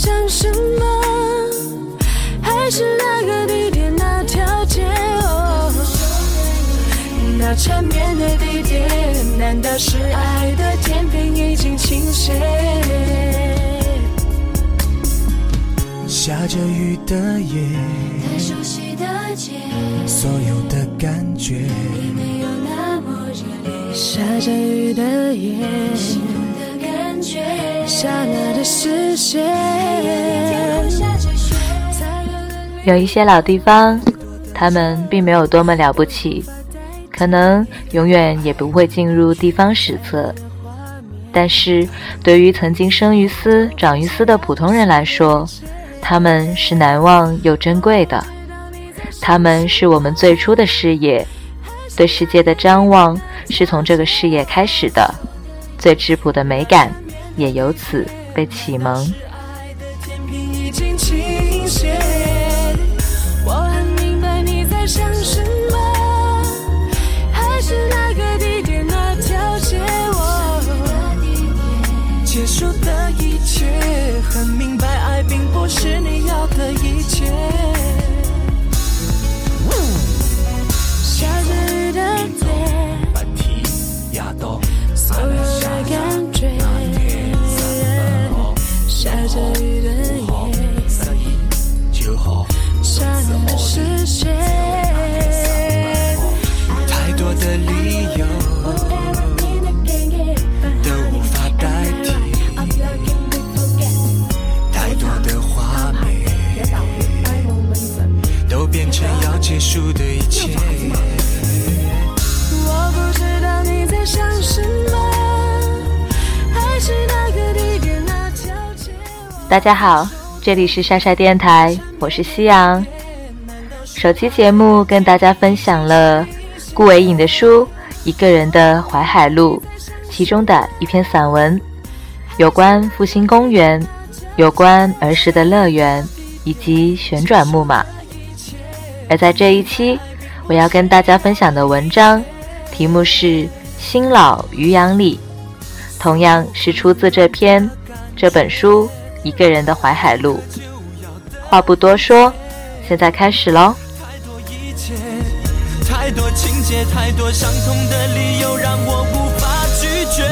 想什么？还是那个地点那条街？哦，那缠绵的地点，难道是爱的天平已经倾斜？下着雨的夜，太熟悉的街，所有的感觉，已没有那么热烈。下着雨的夜，刹那的视线。有一些老地方，他们并没有多么了不起，可能永远也不会进入地方史册。但是，对于曾经生于斯、长于斯的普通人来说，他们是难忘又珍贵的。他们是我们最初的视野，对世界的张望是从这个视野开始的，最质朴的美感也由此被启蒙。结束的一切，很明白，爱并不是你要的一切。大家好，这里是莎莎电台，我是夕阳。首期节目跟大家分享了顾维颖的书《一个人的淮海路》，其中的一篇散文，有关复兴公园，有关儿时的乐园，以及旋转木马。而在这一期，我要跟大家分享的文章，题目是《新老渔阳里》，同样是出自这篇这本书。一个人的淮海路，话不多说，现在开始喽。太多情节，太多伤痛的理由，让我无法拒绝。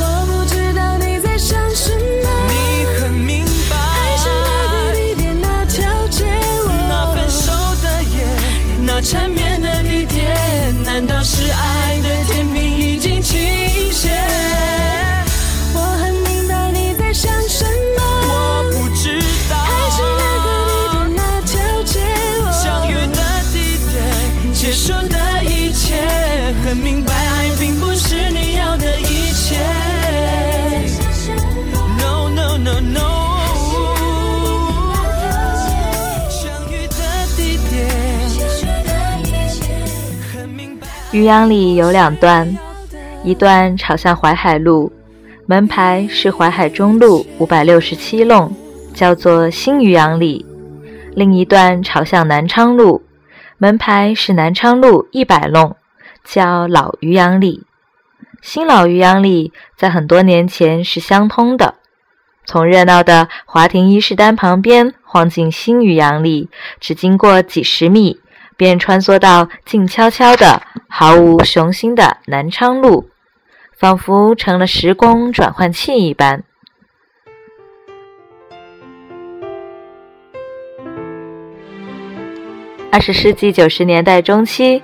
我不知道你在想什么，你很明白。还是那个地点那条街，那分手的夜，那缠绵的地点，难道是爱渔阳里有两段，一段朝向淮海路，门牌是淮海中路五百六十七弄，叫做新渔阳里；另一段朝向南昌路，门牌是南昌路一百弄，叫老渔阳里。新老渔阳里在很多年前是相通的，从热闹的华亭伊势丹旁边晃进新渔阳里，只经过几十米。便穿梭到静悄悄的、毫无雄心的南昌路，仿佛成了时光转换器一般。二十世纪九十年代中期，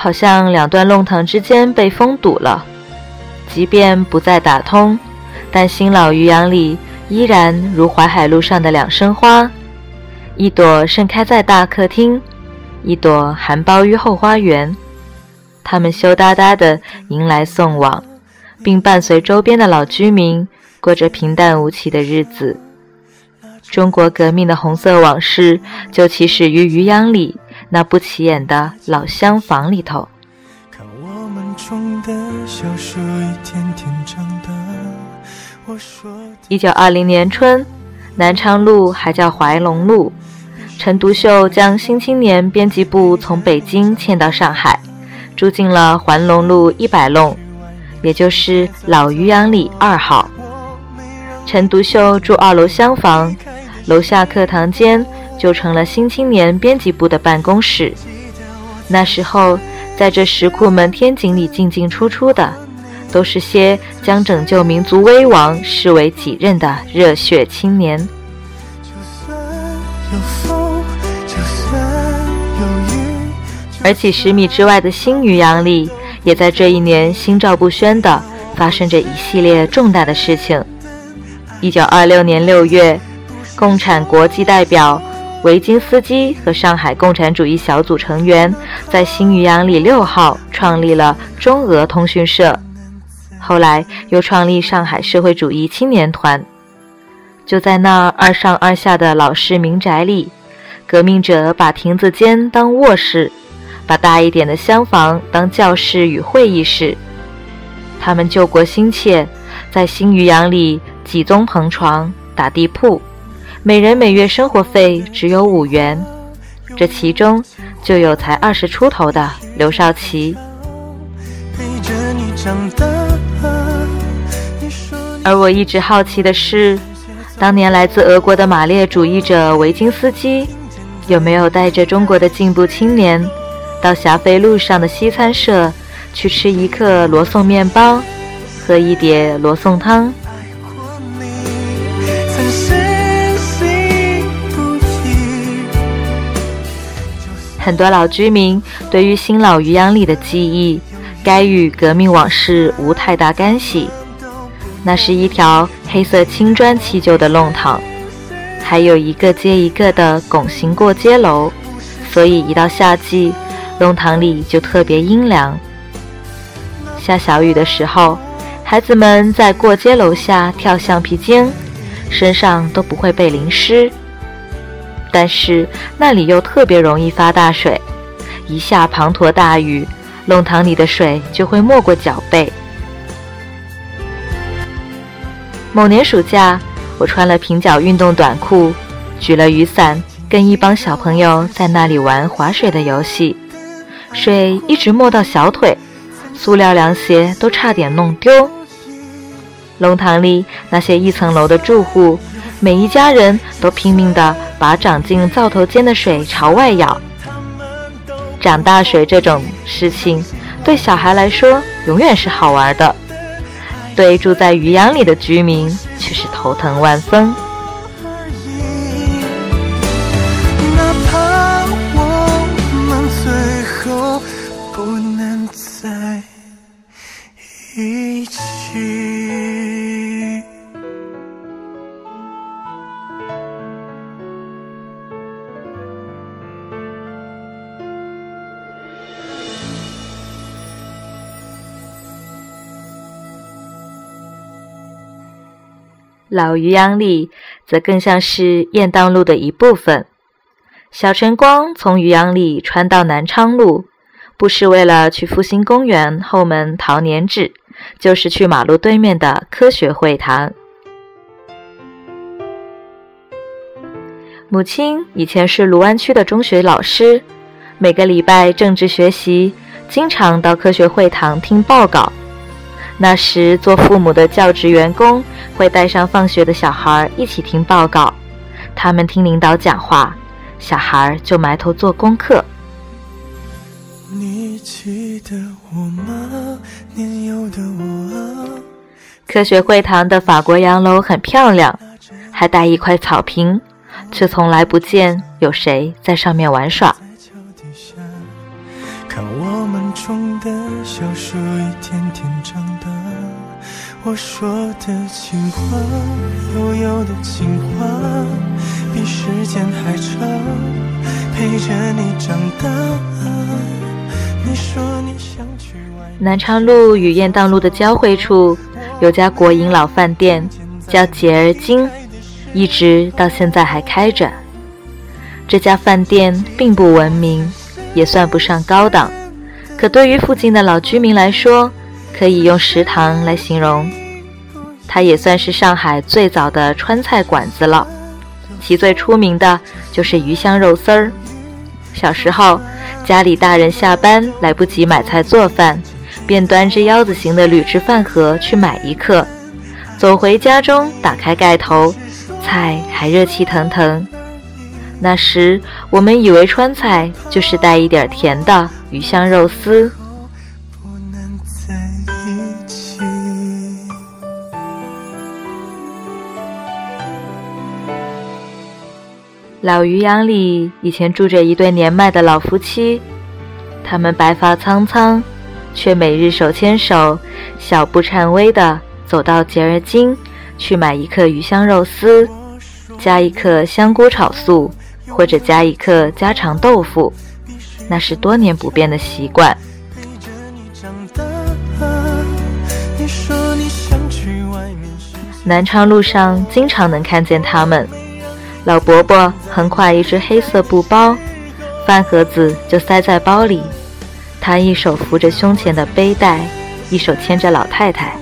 好像两段弄堂之间被封堵了，即便不再打通，但新老渔阳里依然如淮海路上的两生花，一朵盛开在大客厅。一朵含苞于后花园，他们羞答答地迎来送往，并伴随周边的老居民过着平淡无奇的日子。中国革命的红色往事就起始于渔阳里那不起眼的老厢房里头。一九二零年春，南昌路还叫怀龙路。陈独秀将《新青年》编辑部从北京迁到上海，住进了环龙路一百弄，也就是老渔阳里二号。陈独秀住二楼厢房，楼下课堂间就成了《新青年》编辑部的办公室。那时候，在这石库门天井里进进出出的，都是些将拯救民族危亡视为己任的热血青年。而几十米之外的新余阳里，也在这一年心照不宣地发生着一系列重大的事情。一九二六年六月，共产国际代表维金斯基和上海共产主义小组成员在新余阳里六号创立了中俄通讯社，后来又创立上海社会主义青年团。就在那二上二下的老式民宅里，革命者把亭子间当卧室。把大一点的厢房当教室与会议室。他们救国心切，在新余阳里挤宗棚床、打地铺，每人每月生活费只有五元。这其中就有才二十出头的刘少奇。而我一直好奇的是，当年来自俄国的马列主义者维金斯基，有没有带着中国的进步青年？到霞飞路上的西餐社去吃一克罗宋面包，喝一碟罗宋汤。很多老居民对于新老渔阳里的记忆，该与革命往事无太大干系。那是一条黑色青砖砌就的弄堂，还有一个接一个的拱形过街楼，所以一到夏季。弄堂里就特别阴凉。下小雨的时候，孩子们在过街楼下跳橡皮筋，身上都不会被淋湿。但是那里又特别容易发大水，一下滂沱大雨，弄堂里的水就会没过脚背。某年暑假，我穿了平角运动短裤，举了雨伞，跟一帮小朋友在那里玩划水的游戏。水一直没到小腿，塑料凉鞋都差点弄丢。龙塘里那些一层楼的住户，每一家人都拼命地把长进灶头间的水朝外舀。涨大水这种事情，对小孩来说永远是好玩的，对住在渔阳里的居民却是头疼万分。一起老渔阳里则更像是雁荡路的一部分。小晨光从渔阳里穿到南昌路，不是为了去复兴公园后门淘年纸，就是去马路对面的科学会堂。母亲以前是卢湾区的中学老师，每个礼拜政治学习，经常到科学会堂听报告。那时，做父母的教职员工会带上放学的小孩一起听报告，他们听领导讲话，小孩就埋头做功课。你记得我吗？年幼的我。科学会堂的法国洋楼很漂亮，还带一块草坪，却从来不见有谁在上面玩耍。看我们种的小树一天天长大，我说的情话，悠悠的情话，比时间还长，陪着你长大。你说你想去外南昌路与雁荡路的交汇处，有家国营老饭店，叫洁儿金，一直到现在还开着。这家饭店并不闻名。也算不上高档，可对于附近的老居民来说，可以用食堂来形容。它也算是上海最早的川菜馆子了，其最出名的就是鱼香肉丝儿。小时候，家里大人下班来不及买菜做饭，便端着腰子形的铝制饭盒去买一客，走回家中，打开盖头，菜还热气腾腾。那时我们以为川菜就是带一点甜的鱼香肉丝。老渔阳里以前住着一对年迈的老夫妻，他们白发苍苍，却每日手牵手，小步颤巍地走到节儿津去买一克鱼香肉丝，加一克香菇炒素，或者加一克家常豆腐，那是多年不变的习惯。南昌路上经常能看见他们。老伯伯横挎一只黑色布包，饭盒子就塞在包里。他一手扶着胸前的背带，一手牵着老太太。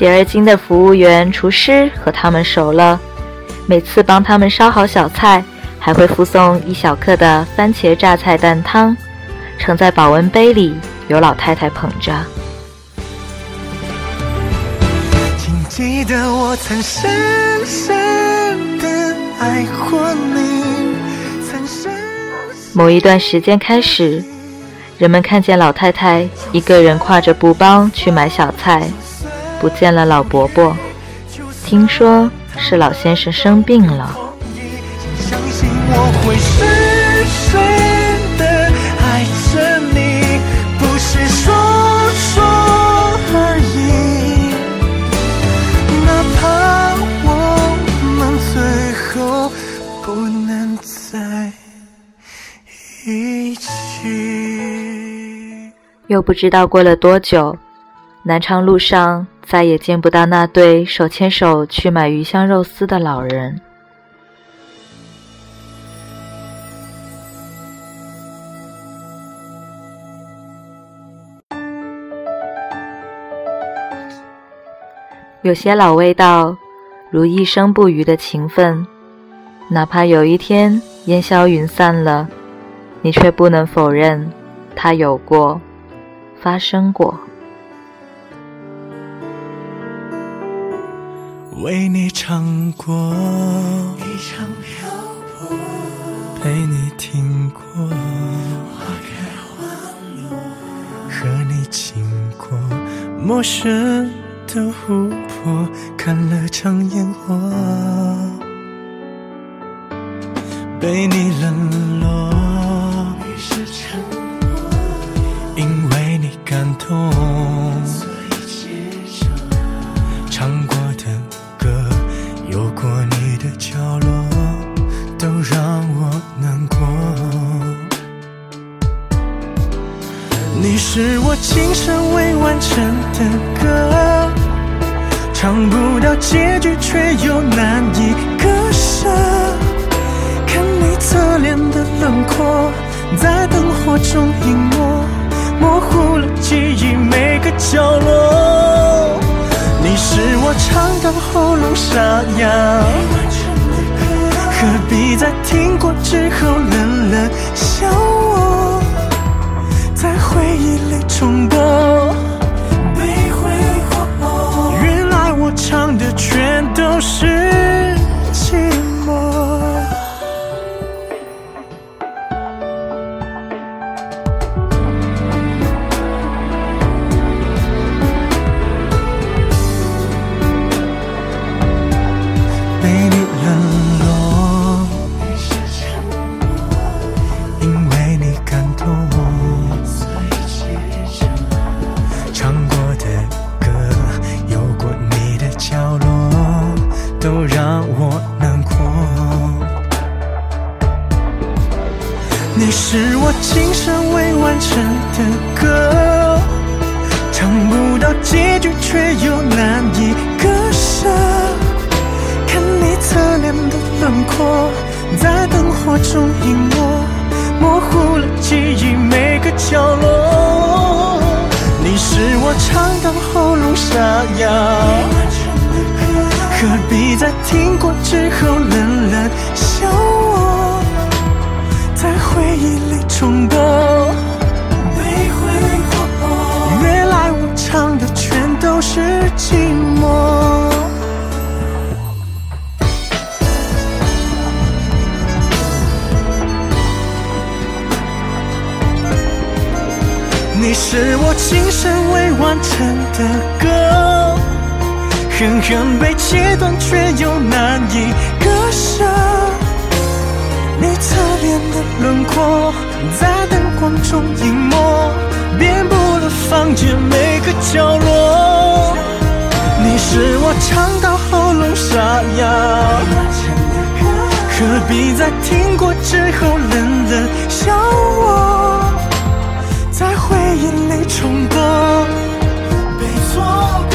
节儿津的服务员、厨师和他们熟了，每次帮他们烧好小菜，还会附送一小克的番茄榨菜蛋汤，盛在保温杯里，由老太太捧着。请记得我曾深深的爱过你，曾深某一段时间开始，人们看见老太太一个人挎着布包去买小菜，不见了老伯伯。听说是老先生生病了。相信我会深深的爱着你，不是说说而已。哪怕我们最后不能在一起。又不知道过了多久，南昌路上再也见不到那对手牵手去买鱼香肉丝的老人。有些老味道，如一生不渝的情分，哪怕有一天烟消云散了，你却不能否认它有过，发生过。为你唱过，一场漂泊，陪你听过花开花落，和你经过陌生的湖泊，看了场烟火，被你冷落，于是沉默，因为你感动，是我今生未完成的歌，唱不到结局，却又难以割舍。看你侧脸的轮廓，在灯火中隐没，模糊了记忆每个角落。你是我唱到喉咙沙哑，何必在听过之后冷冷笑我，回忆里重播？被挥霍，原来我唱的全都是你是我今生未完成的歌，唱不到结局，却又难以割舍。看你侧脸的轮廓，在灯火中隐没，模糊了记忆每个角落。你是我唱到喉咙沙哑，何必在听过之后冷冷笑，回忆里重播。原来我唱的全都是寂寞。你是我今生未完成的歌，狠狠被切断，却又难以割舍。侧脸的轮廓在灯光中隐没，遍布了房间每个角落。你是我唱到喉咙沙哑，何必在听过之后冷冷笑我，在回忆里重播？被错过